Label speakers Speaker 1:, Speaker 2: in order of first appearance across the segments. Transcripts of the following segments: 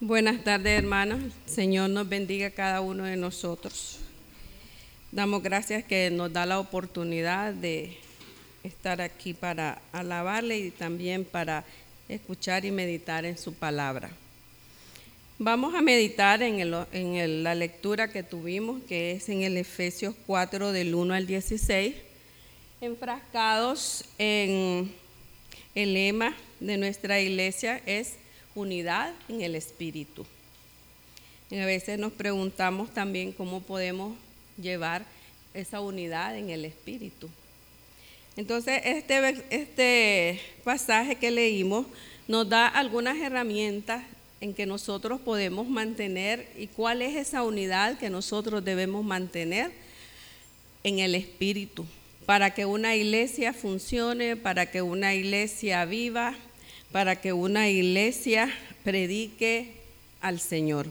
Speaker 1: Buenas tardes, hermanos. Señor nos bendiga a cada uno de nosotros. Damos gracias que nos da la oportunidad de estar aquí para alabarle y también para escuchar y meditar en su palabra. Vamos a meditar en, la lectura que tuvimos, que es en el Efesios 4 del 1 al 16, enfrascados en el lema de nuestra iglesia es unidad en el espíritu. Y a veces nos preguntamos también cómo podemos llevar esa unidad en el espíritu. Entonces, este, este pasaje que leímos nos da algunas herramientas en que nosotros podemos mantener y cuál es esa unidad que nosotros debemos mantener en el espíritu para que una iglesia funcione, para que una iglesia viva, para que una iglesia predique al Señor.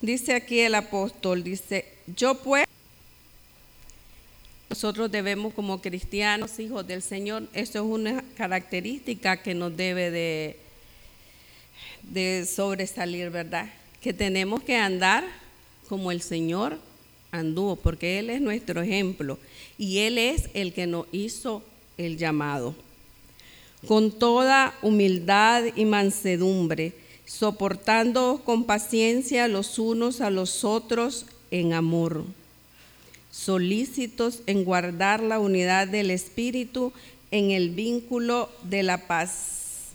Speaker 1: Dice aquí el apóstol, dice, yo pues, nosotros debemos como cristianos, hijos del Señor, eso es una característica que nos debe de, de sobresalir, ¿verdad? Que tenemos que andar como el Señor anduvo, porque Él es nuestro ejemplo y Él es el que nos hizo el llamado. Con toda humildad y mansedumbre, soportando con paciencia los unos a los otros en amor, solícitos en guardar la unidad del Espíritu en el vínculo de la paz.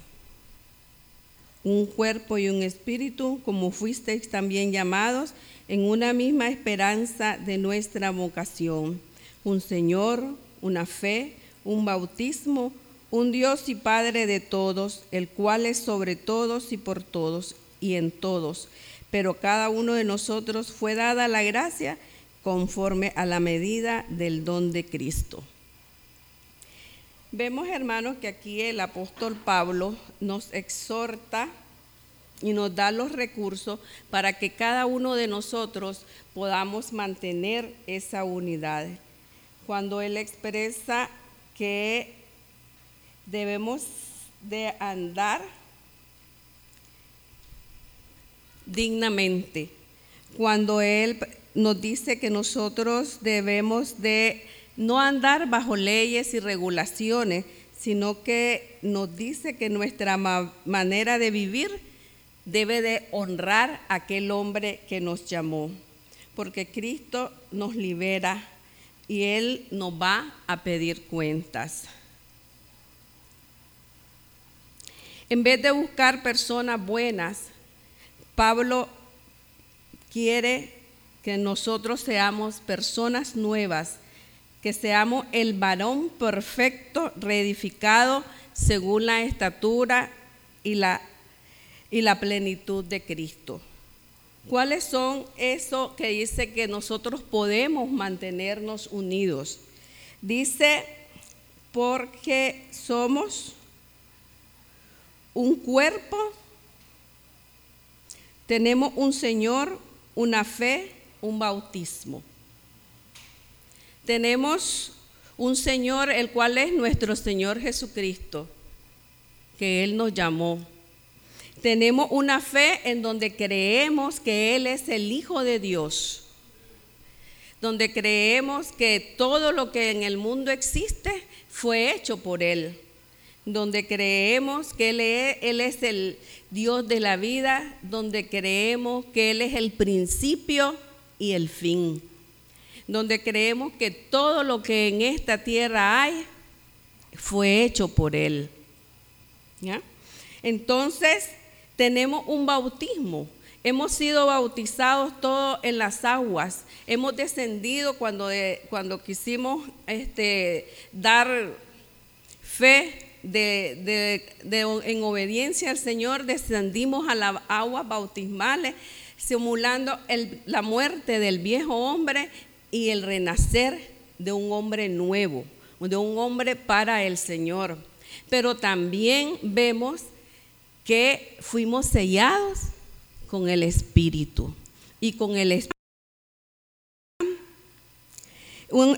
Speaker 1: Un cuerpo y un espíritu, como fuisteis también llamados, en una misma esperanza de nuestra vocación. Un Señor, una fe, un bautismo, un Dios y Padre de todos, el cual es sobre todos y por todos y en todos. Pero cada uno de nosotros fue dada la gracia conforme a la medida del don de Cristo. Vemos, hermanos, que aquí el apóstol Pablo nos exhorta y nos da los recursos para que cada uno de nosotros podamos mantener esa unidad. Cuando Él expresa que debemos de andar dignamente, cuando Él nos dice que nosotros debemos de no andar bajo leyes y regulaciones, sino que nos dice que nuestra manera de vivir debe de honrar a aquel hombre que nos llamó, porque Cristo nos libera y Él nos va a pedir cuentas. En vez de buscar personas buenas, Pablo quiere que nosotros seamos personas nuevas, que seamos el varón perfecto, reedificado según la estatura y la y la plenitud de Cristo. ¿Cuáles son eso que dice que nosotros podemos mantenernos unidos? Dice, porque somos un cuerpo, tenemos un Señor, una fe, un bautismo. Tenemos un Señor, el cual es nuestro Señor Jesucristo, que Él nos llamó tenemos una fe en donde creemos que Él es el Hijo de Dios, donde creemos que todo lo que en el mundo existe fue hecho por Él, donde creemos que Él es, el Dios de la vida, donde creemos que Él es el principio y el fin, donde creemos que todo lo que en esta tierra hay fue hecho por Él. ¿Ya? Entonces, tenemos un bautismo. Hemos sido bautizados todos en las aguas. Hemos descendido cuando, cuando quisimos este, dar fe en obediencia al Señor, descendimos a las aguas bautismales, simulando la muerte del viejo hombre y el renacer de un hombre nuevo, de un hombre para el Señor. Pero también vemos que fuimos sellados con el Espíritu y con el Espíritu.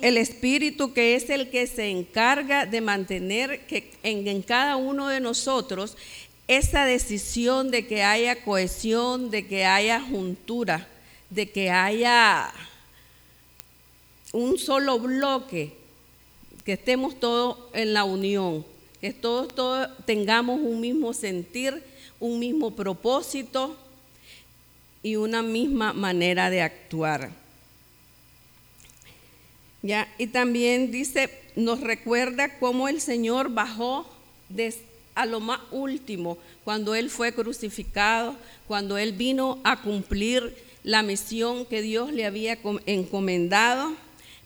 Speaker 1: el Espíritu que es el que se encarga de mantener que en, cada uno de nosotros esa decisión de que haya cohesión, de que haya juntura, de que haya un solo bloque, que estemos todos en la unión, que todos, tengamos un mismo sentir, un mismo propósito y una misma manera de actuar. ¿Ya? Y también dice, nos recuerda cómo el Señor bajó a lo más último, cuando Él fue crucificado, cuando Él vino a cumplir la misión que Dios le había encomendado,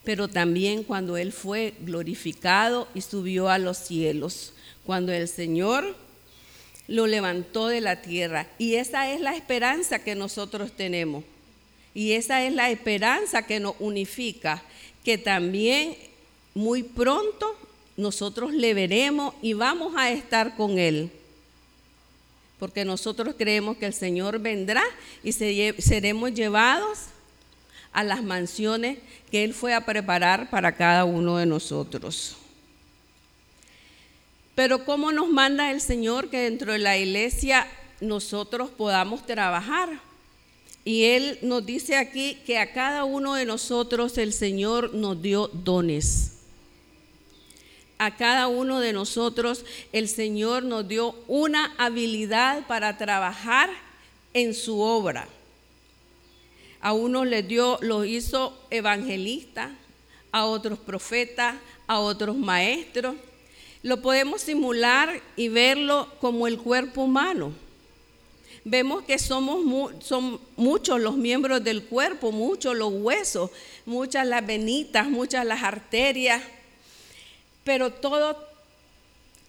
Speaker 1: pero también cuando Él fue glorificado y subió a los cielos, cuando el Señor lo levantó de la tierra. Y esa es la esperanza que nosotros tenemos. Y esa es la esperanza que nos unifica, que también muy pronto nosotros le veremos y vamos a estar con Él. Porque nosotros creemos que el Señor vendrá y seremos llevados a las mansiones que Él fue a preparar para cada uno de nosotros. Pero ¿cómo nos manda el Señor que dentro de la iglesia nosotros podamos trabajar? Y Él nos dice aquí que a cada uno de nosotros el Señor nos dio dones. A cada uno de nosotros el Señor nos dio una habilidad para trabajar en su obra. A unos les dio, los hizo evangelistas, a otros profetas, a otros maestros. Lo podemos simular y verlo como el cuerpo humano. Vemos que somos son muchos los miembros del cuerpo, muchos los huesos, muchas las venitas, muchas las arterias, pero todo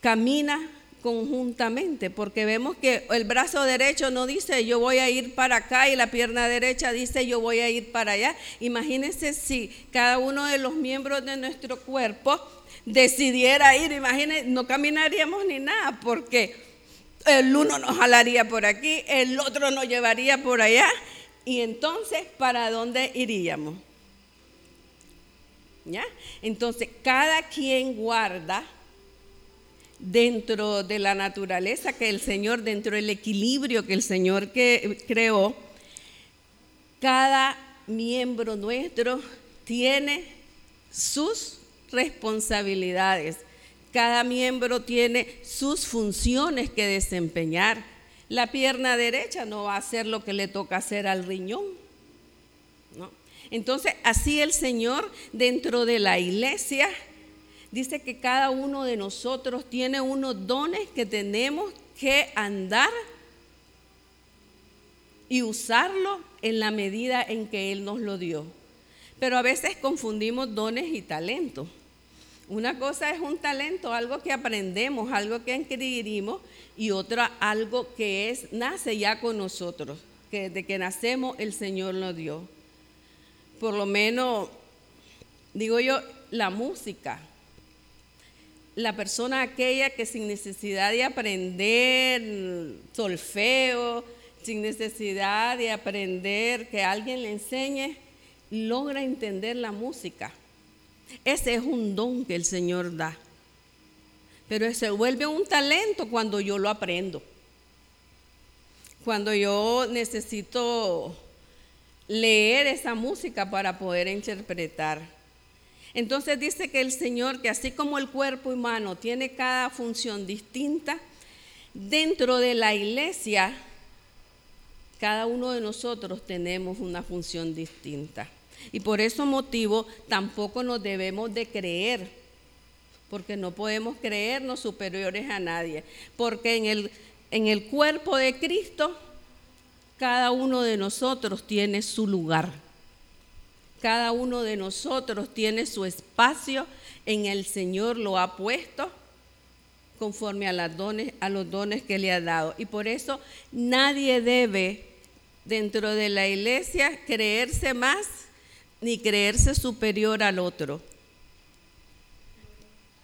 Speaker 1: camina conjuntamente, porque vemos que el brazo derecho no dice yo voy a ir para acá y la pierna derecha dice yo voy a ir para allá. Imagínense si cada uno de los miembros de nuestro cuerpo decidiera ir, imagínense, no caminaríamos ni nada, porque el uno nos jalaría por aquí, el otro nos llevaría por allá, y entonces, ¿para dónde iríamos? ¿Ya? Entonces, cada quien guarda dentro de la naturaleza que el Señor, dentro del equilibrio que el Señor creó, cada miembro nuestro tiene sus responsabilidades. Cada miembro tiene sus funciones que desempeñar. La pierna derecha no va a hacer lo que le toca hacer al riñón. Entonces, así el Señor dentro de la iglesia dice que cada uno de nosotros tiene unos dones que tenemos que andar y usarlo en la medida en que Él nos lo dio. Pero a veces confundimos dones y talentos. Una cosa es un talento, algo que aprendemos, algo que adquirimos, y otra algo que es nace ya con nosotros, que desde que nacemos el Señor nos dio. Por lo menos, digo yo, la música la persona aquella que sin necesidad de aprender solfeo, sin necesidad de aprender que alguien le enseñe, logra entender la música. Ese es un don que el Señor da. Pero se vuelve un talento cuando yo lo aprendo. Cuando yo necesito leer esa música para poder interpretar. Entonces dice que el Señor, que así como el cuerpo humano tiene cada función distinta, dentro de la iglesia, cada uno de nosotros tenemos una función distinta. Y por ese motivo tampoco nos debemos de creer, porque no podemos creernos superiores a nadie, porque en el, en el cuerpo de Cristo cada uno de nosotros tiene su lugar. Cada uno de nosotros tiene su espacio en el Señor, lo ha puesto conforme a, dones, a los dones que le ha dado. Y por eso nadie debe dentro de la iglesia creerse más ni creerse superior al otro.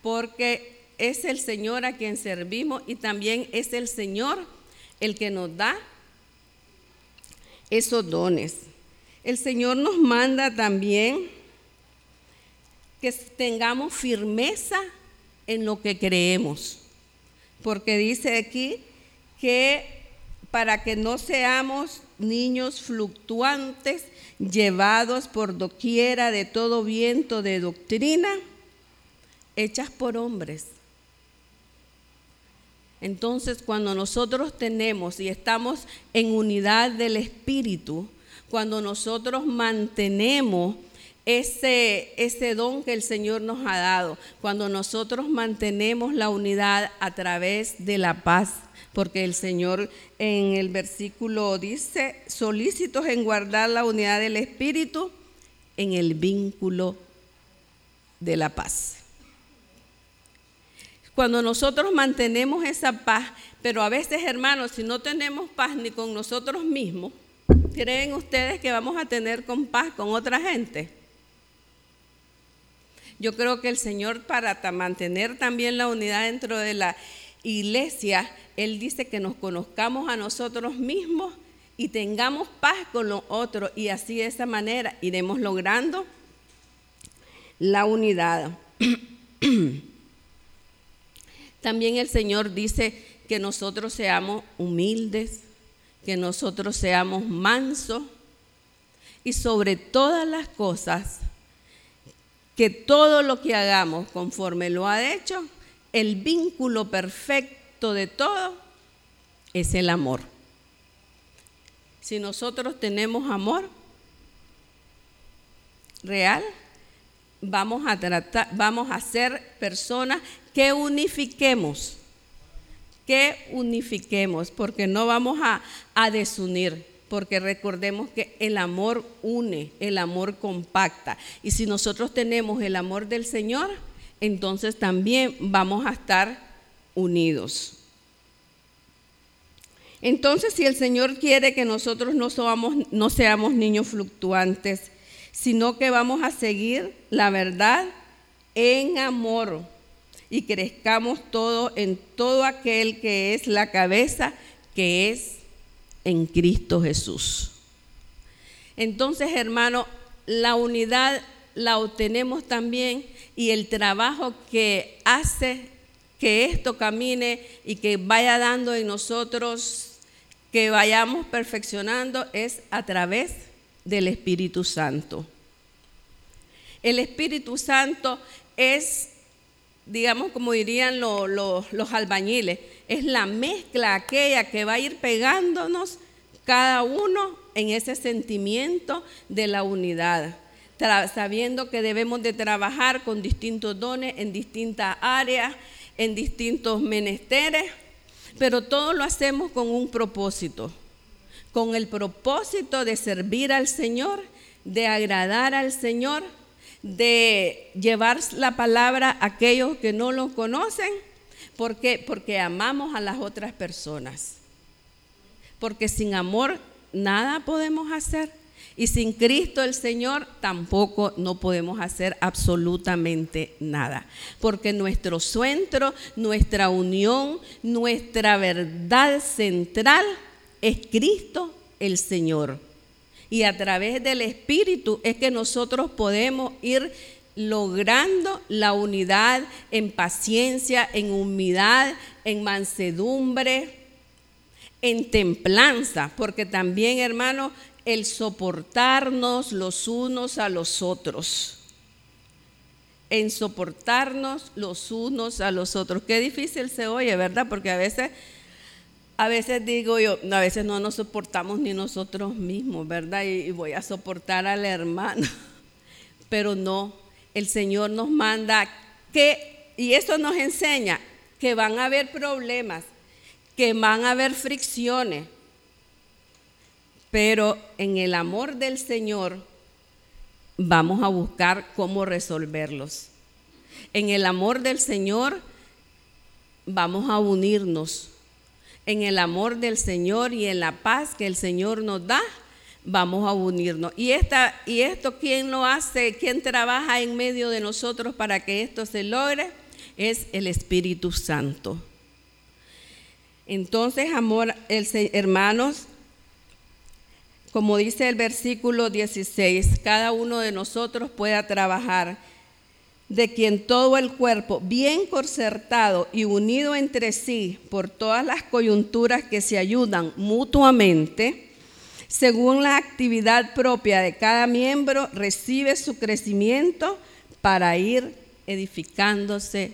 Speaker 1: Porque es el Señor a quien servimos y también es el Señor el que nos da esos dones. El Señor nos manda también que tengamos firmeza en lo que creemos, porque dice aquí que para que no seamos niños fluctuantes, llevados por doquiera de todo viento de doctrina, hechas por hombres. Entonces, cuando nosotros tenemos y estamos en unidad del Espíritu, cuando nosotros mantenemos ese, ese don que el Señor nos ha dado, cuando nosotros mantenemos la unidad a través de la paz, porque el Señor en el versículo dice, solícitos en guardar la unidad del Espíritu en el vínculo de la paz. Cuando nosotros mantenemos esa paz, pero a veces hermanos, si no tenemos paz ni con nosotros mismos, ¿creen ustedes que vamos a tener con paz con otra gente? Yo creo que el Señor para mantener también la unidad dentro de la iglesia, Él dice que nos conozcamos a nosotros mismos y tengamos paz con los otros y así de esa manera iremos logrando la unidad. También el Señor dice que nosotros seamos humildes, que nosotros seamos mansos y sobre todas las cosas que todo lo que hagamos conforme lo ha hecho, el vínculo perfecto de todo es el amor. Si nosotros tenemos amor real, vamos a tratar, vamos a ser personas que unifiquemos, que unifiquemos, porque no vamos a, desunir porque recordemos que el amor une, el amor compacta. Y si nosotros tenemos el amor del Señor, entonces también vamos a estar unidos. Entonces, si el Señor quiere que nosotros no, no seamos niños fluctuantes, sino que vamos a seguir la verdad en amor y crezcamos todo en todo aquel que es la cabeza, que es en Cristo Jesús. Entonces, hermano, la unidad la obtenemos también y el trabajo que hace que esto camine y que vaya dando en nosotros, que vayamos perfeccionando, es a través del Espíritu Santo. El Espíritu Santo es, digamos, como dirían los albañiles, es la mezcla aquella que va a ir pegándonos cada uno en ese sentimiento de la unidad, sabiendo que debemos de trabajar con distintos dones en distintas áreas, en distintos menesteres, pero todo lo hacemos con un propósito, con el propósito de servir al Señor, de agradar al Señor, de llevar la palabra a aquellos que no lo conocen ¿Por qué? Porque amamos a las otras personas. Porque sin amor nada podemos hacer. Y sin Cristo el Señor tampoco no podemos hacer absolutamente nada. Porque nuestro centro, nuestra unión, nuestra verdad central es Cristo el Señor. Y a través del Espíritu es que nosotros podemos ir logrando la unidad en paciencia, en humildad, en mansedumbre, en templanza, porque también, hermano, el soportarnos los unos a los otros. En soportarnos los unos a los otros. Qué difícil se oye, ¿verdad? Porque a veces, a veces digo yo, a veces no nos soportamos ni nosotros mismos, ¿verdad? Y, voy a soportar al hermano. Pero no, el Señor nos manda que, y eso nos enseña, que van a haber problemas, que van a haber fricciones, pero en el amor del Señor vamos a buscar cómo resolverlos. En el amor del Señor vamos a unirnos. En el amor del Señor y en la paz que el Señor nos da, vamos a unirnos. ¿Y, esta, ¿Y esto quién lo hace? ¿Quién trabaja en medio de nosotros para que esto se logre? Es el Espíritu Santo. Entonces, amor, hermanos, como dice el versículo 16, cada uno de nosotros pueda trabajar de quien todo el cuerpo, bien concertado y unido entre sí por todas las coyunturas que se ayudan mutuamente, según la actividad propia de cada miembro, recibe su crecimiento para ir edificándose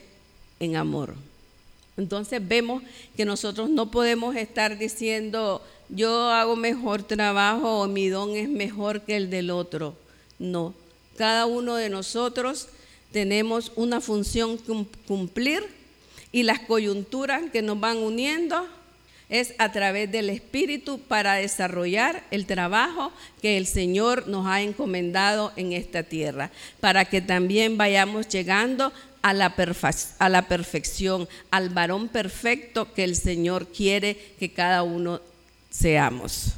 Speaker 1: en amor. Entonces vemos que nosotros no podemos estar diciendo, yo hago mejor trabajo o mi don es mejor que el del otro. No, cada uno de nosotros tenemos una función cumplir y las coyunturas que nos van uniendo es a través del Espíritu para desarrollar el trabajo que el Señor nos ha encomendado en esta tierra, para que también vayamos llegando a la, a la perfección, al varón perfecto que el Señor quiere que cada uno seamos.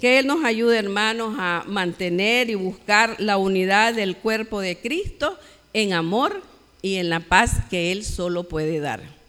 Speaker 1: Que Él nos ayude, hermanos, a mantener y buscar la unidad del cuerpo de Cristo en amor y en la paz que Él solo puede dar.